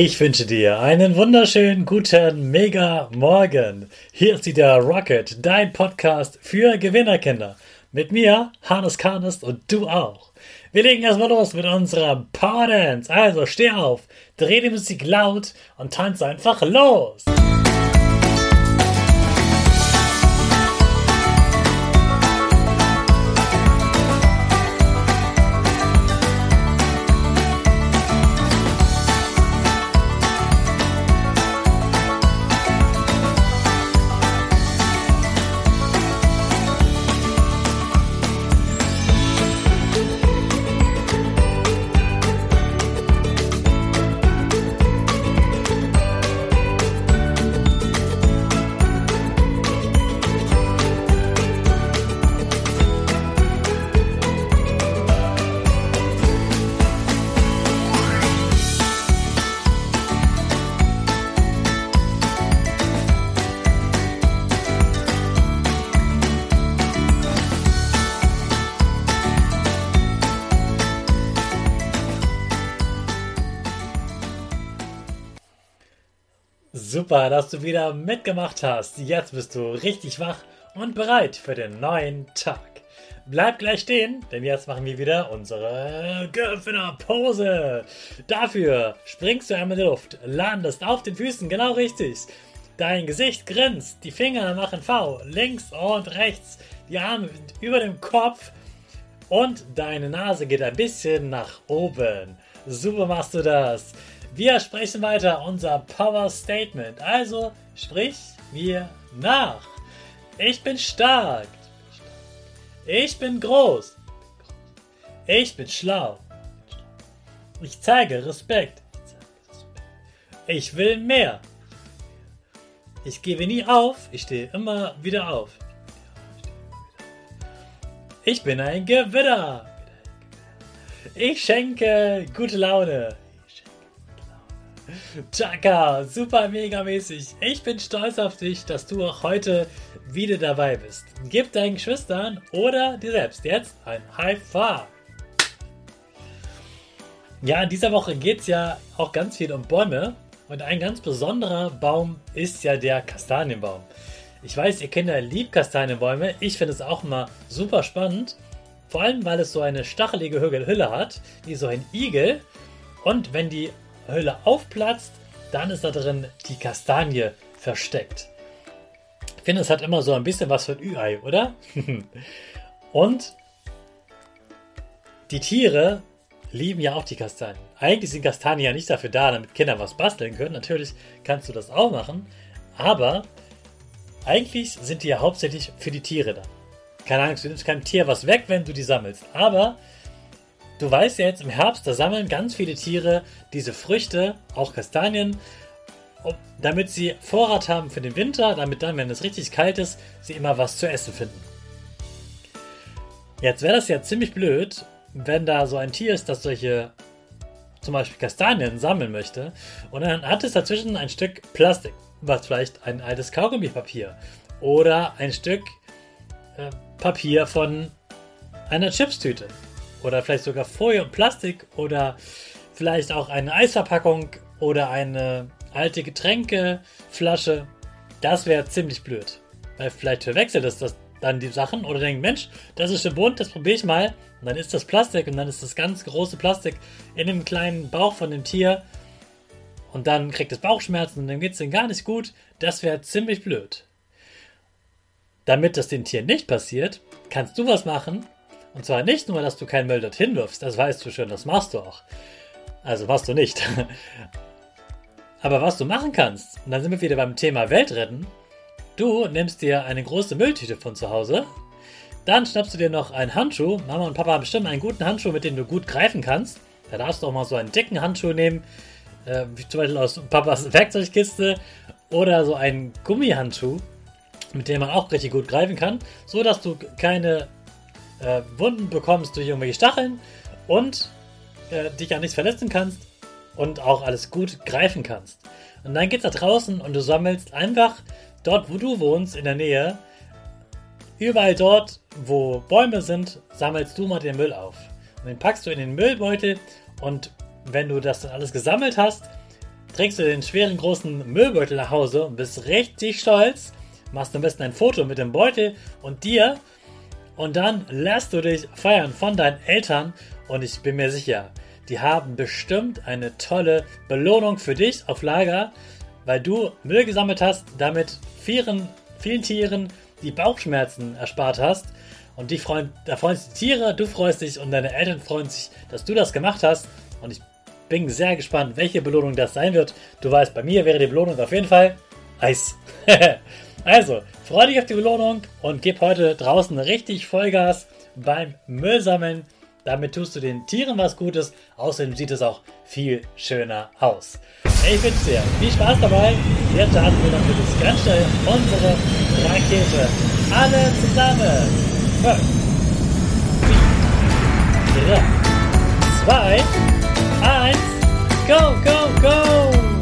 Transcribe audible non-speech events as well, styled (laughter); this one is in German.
Ich wünsche dir einen wunderschönen guten Mega Morgen. Hier ist wieder Rocket, dein Podcast für Gewinnerkinder. Mit mir, Hannes Karnes und du auch. Wir legen erstmal los mit unserer Power Dance. Also steh auf, dreh die Musik laut und tanz einfach los. Super, dass du wieder mitgemacht hast. Jetzt bist du richtig wach und bereit für den neuen Tag. Bleib gleich stehen, denn jetzt machen wir wieder unsere Gewinnerpose. Dafür springst du einmal in die Luft, landest auf den Füßen genau richtig. Dein Gesicht grinst, die Finger machen V, links und rechts, die Arme über dem Kopf und deine Nase geht ein bisschen nach oben. Super machst du das. Wir sprechen weiter unser Power Statement. Also sprich mir nach. Ich bin stark. Ich bin groß. Ich bin schlau. Ich zeige Respekt. Ich will mehr. Ich gebe nie auf. Ich stehe immer wieder auf. Ich bin ein Gewinner. Ich schenke gute Laune. Chaka, super mega mäßig. Ich bin stolz auf dich, dass du auch heute wieder dabei bist. Gib deinen Geschwistern oder dir selbst jetzt ein High Five. Ja, in dieser Woche geht es ja auch ganz viel um Bäume. Und ein ganz besonderer Baum ist ja der Kastanienbaum. Ich weiß, ihr Kinder liebt Kastanienbäume. Ich finde es auch immer super spannend. Vor allem, weil es so eine stachelige Hülle hat, wie so ein Igel. Und wenn die Höhle aufplatzt, dann ist da drin die Kastanie versteckt. Ich finde, es hat immer so ein bisschen was von Ü-Ei, oder? (laughs) Und die Tiere lieben ja auch die Kastanien. Eigentlich sind Kastanien ja nicht dafür da, damit Kinder was basteln können. Natürlich kannst du das auch machen. Aber eigentlich sind die ja hauptsächlich für die Tiere da. Keine Angst, du nimmst keinem Tier was weg, wenn du die sammelst. Aber Du weißt ja jetzt im Herbst, da sammeln ganz viele Tiere diese Früchte, auch Kastanien, damit sie Vorrat haben für den Winter, damit dann, wenn es richtig kalt ist, sie immer was zu essen finden. Jetzt wäre das ja ziemlich blöd, wenn da so ein Tier ist, das solche zum Beispiel Kastanien sammeln möchte und dann hat es dazwischen ein Stück Plastik, was vielleicht ein altes Kaugummipapier oder ein Stück äh, Papier von einer Chipstüte oder vielleicht sogar Folie und Plastik oder vielleicht auch eine Eisverpackung oder eine alte Getränkeflasche. Das wäre ziemlich blöd. Weil vielleicht verwechselt es das dann die Sachen oder denkt, Mensch, das ist schon bunt, das probiere ich mal. Und dann ist das Plastik und dann ist das ganz große Plastik in dem kleinen Bauch von dem Tier. Und dann kriegt es Bauchschmerzen und dann geht es denen gar nicht gut. Das wäre ziemlich blöd. Damit das den Tieren nicht passiert, kannst du was machen, und zwar nicht nur, dass du keinen Müll dorthin wirfst, das weißt du schon, das machst du auch. Also machst du nicht. (laughs) Aber was du machen kannst, und dann sind wir wieder beim Thema Weltretten, du nimmst dir eine große Mülltüte von zu Hause, dann schnappst du dir noch einen Handschuh. Mama und Papa haben bestimmt einen guten Handschuh, mit dem du gut greifen kannst. Da darfst du auch mal so einen dicken Handschuh nehmen, äh, zum Beispiel aus Papas Werkzeugkiste, oder so einen Gummihandschuh, mit dem man auch richtig gut greifen kann, so dass du keine äh, Wunden bekommst durch irgendwelche Stacheln und äh, dich an nichts verletzen kannst und auch alles gut greifen kannst. Und dann geht's da draußen und du sammelst einfach dort, wo du wohnst, in der Nähe, überall dort, wo Bäume sind, sammelst du mal den Müll auf. Und den packst du in den Müllbeutel und wenn du das dann alles gesammelt hast, trägst du den schweren großen Müllbeutel nach Hause und bist richtig stolz, machst am besten ein Foto mit dem Beutel und dir und dann lässt du dich feiern von deinen Eltern und ich bin mir sicher, die haben bestimmt eine tolle Belohnung für dich auf Lager, weil du Müll gesammelt hast, damit vielen, vielen Tieren die Bauchschmerzen erspart hast. Und die freuen, da freuen sich die Tiere, du freust dich und deine Eltern freuen sich, dass du das gemacht hast. Und ich bin sehr gespannt, welche Belohnung das sein wird. Du weißt, bei mir wäre die Belohnung auf jeden Fall Eis. (laughs) also, freu dich auf die Belohnung und gib heute draußen richtig Vollgas beim Müllsammeln. Damit tust du den Tieren was Gutes, außerdem sieht es auch viel schöner aus. Ich wünsche dir viel Spaß dabei. Jetzt starten wir dann jetzt ganz schnell unsere Rakete. Alle zusammen. 5, 4, 3, 2, 1, go, go, go!